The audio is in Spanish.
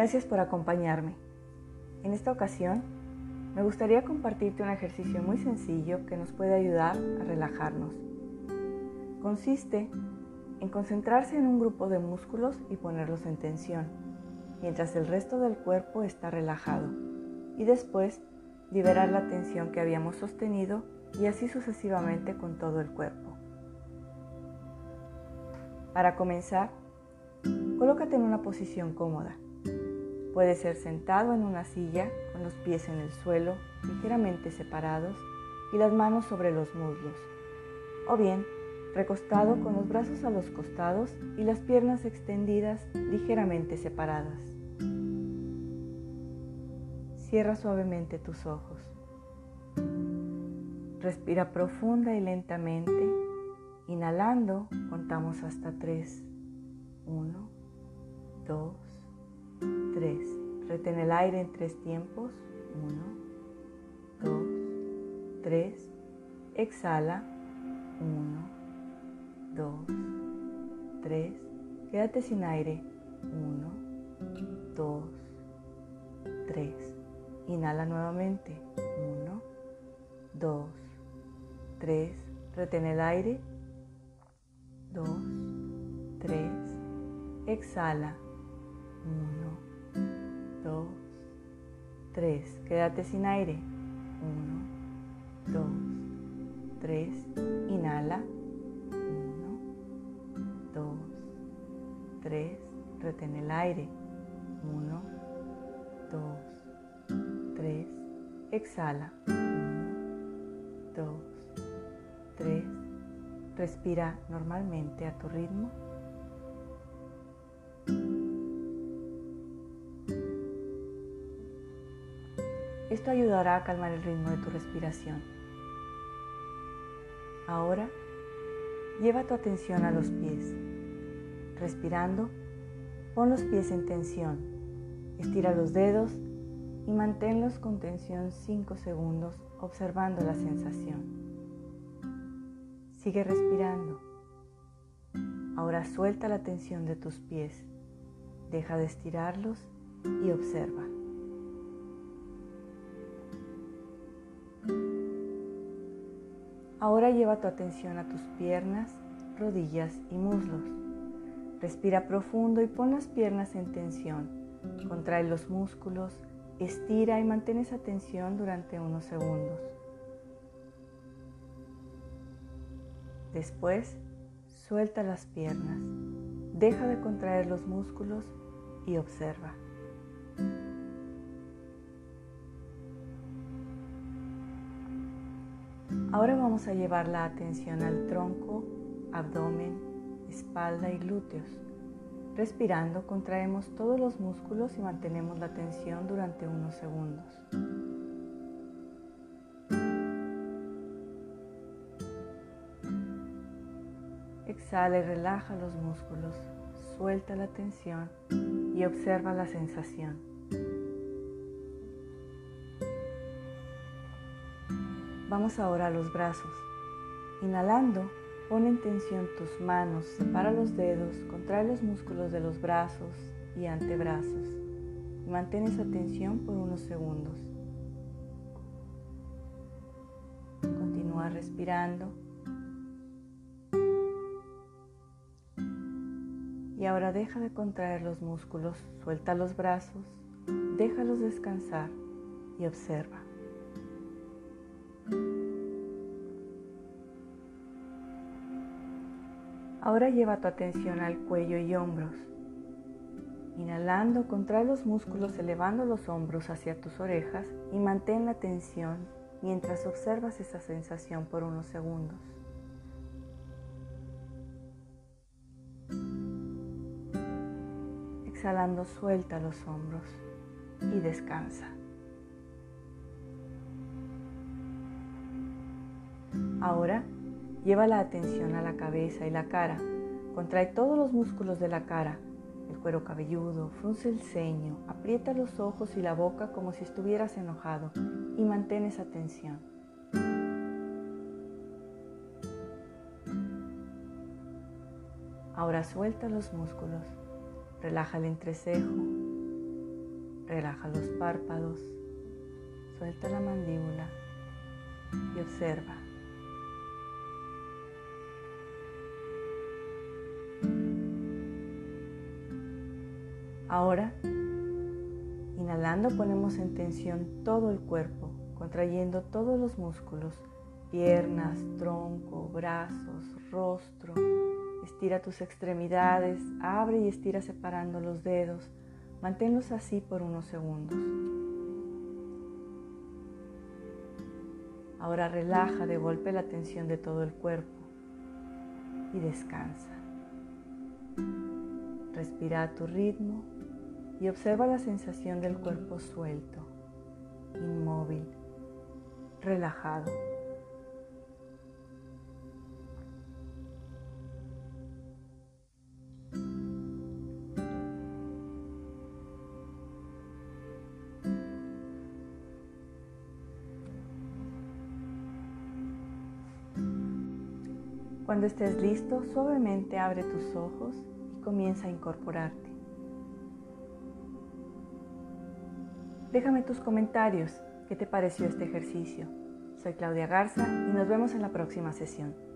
Gracias por acompañarme. En esta ocasión, me gustaría compartirte un ejercicio muy sencillo que nos puede ayudar a relajarnos. Consiste en concentrarse en un grupo de músculos y ponerlos en tensión, mientras el resto del cuerpo está relajado, y después liberar la tensión que habíamos sostenido y así sucesivamente con todo el cuerpo. Para comenzar, colócate en una posición cómoda. Puede ser sentado en una silla con los pies en el suelo ligeramente separados y las manos sobre los muslos, o bien recostado con los brazos a los costados y las piernas extendidas ligeramente separadas. Cierra suavemente tus ojos. Respira profunda y lentamente. Inhalando, contamos hasta tres. Uno, dos, tres. Retén el aire en tres tiempos. Uno, dos, tres. Exhala. Uno, dos, tres. Quédate sin aire. Uno, dos, tres. Inhala nuevamente. Uno, dos, tres. Retén el aire. Dos, tres. Exhala. Uno, dos, tres. Quédate sin aire. Uno, dos, tres. Inhala. Uno, dos, tres. Retén el aire. Uno, dos, tres. Exhala. Uno, dos, tres. Respira normalmente a tu ritmo. Esto ayudará a calmar el ritmo de tu respiración. Ahora, lleva tu atención a los pies. Respirando, pon los pies en tensión. Estira los dedos y manténlos con tensión 5 segundos observando la sensación. Sigue respirando. Ahora suelta la tensión de tus pies. Deja de estirarlos y observa. Ahora lleva tu atención a tus piernas, rodillas y muslos. Respira profundo y pon las piernas en tensión. Contrae los músculos, estira y mantén esa tensión durante unos segundos. Después, suelta las piernas, deja de contraer los músculos y observa. Ahora vamos a llevar la atención al tronco, abdomen, espalda y glúteos. Respirando, contraemos todos los músculos y mantenemos la tensión durante unos segundos. Exhala y relaja los músculos, suelta la tensión y observa la sensación. Vamos ahora a los brazos. Inhalando, pon en tensión tus manos, separa los dedos, contrae los músculos de los brazos y antebrazos mantén esa tensión por unos segundos. Continúa respirando. Y ahora deja de contraer los músculos, suelta los brazos, déjalos descansar y observa. Ahora lleva tu atención al cuello y hombros. Inhalando, contrae los músculos elevando los hombros hacia tus orejas y mantén la tensión mientras observas esa sensación por unos segundos. Exhalando, suelta los hombros y descansa. Ahora lleva la atención a la cabeza y la cara. Contrae todos los músculos de la cara, el cuero cabelludo, frunce el ceño, aprieta los ojos y la boca como si estuvieras enojado y mantén esa tensión. Ahora suelta los músculos, relaja el entrecejo, Relaja los párpados, suelta la mandíbula y observa. Ahora, inhalando ponemos en tensión todo el cuerpo, contrayendo todos los músculos, piernas, tronco, brazos, rostro. Estira tus extremidades, abre y estira separando los dedos. Manténlos así por unos segundos. Ahora relaja de golpe la tensión de todo el cuerpo y descansa. Respira a tu ritmo y observa la sensación del cuerpo suelto, inmóvil, relajado. Cuando estés listo, suavemente abre tus ojos y comienza a incorporarte. Déjame tus comentarios. ¿Qué te pareció este ejercicio? Soy Claudia Garza y nos vemos en la próxima sesión.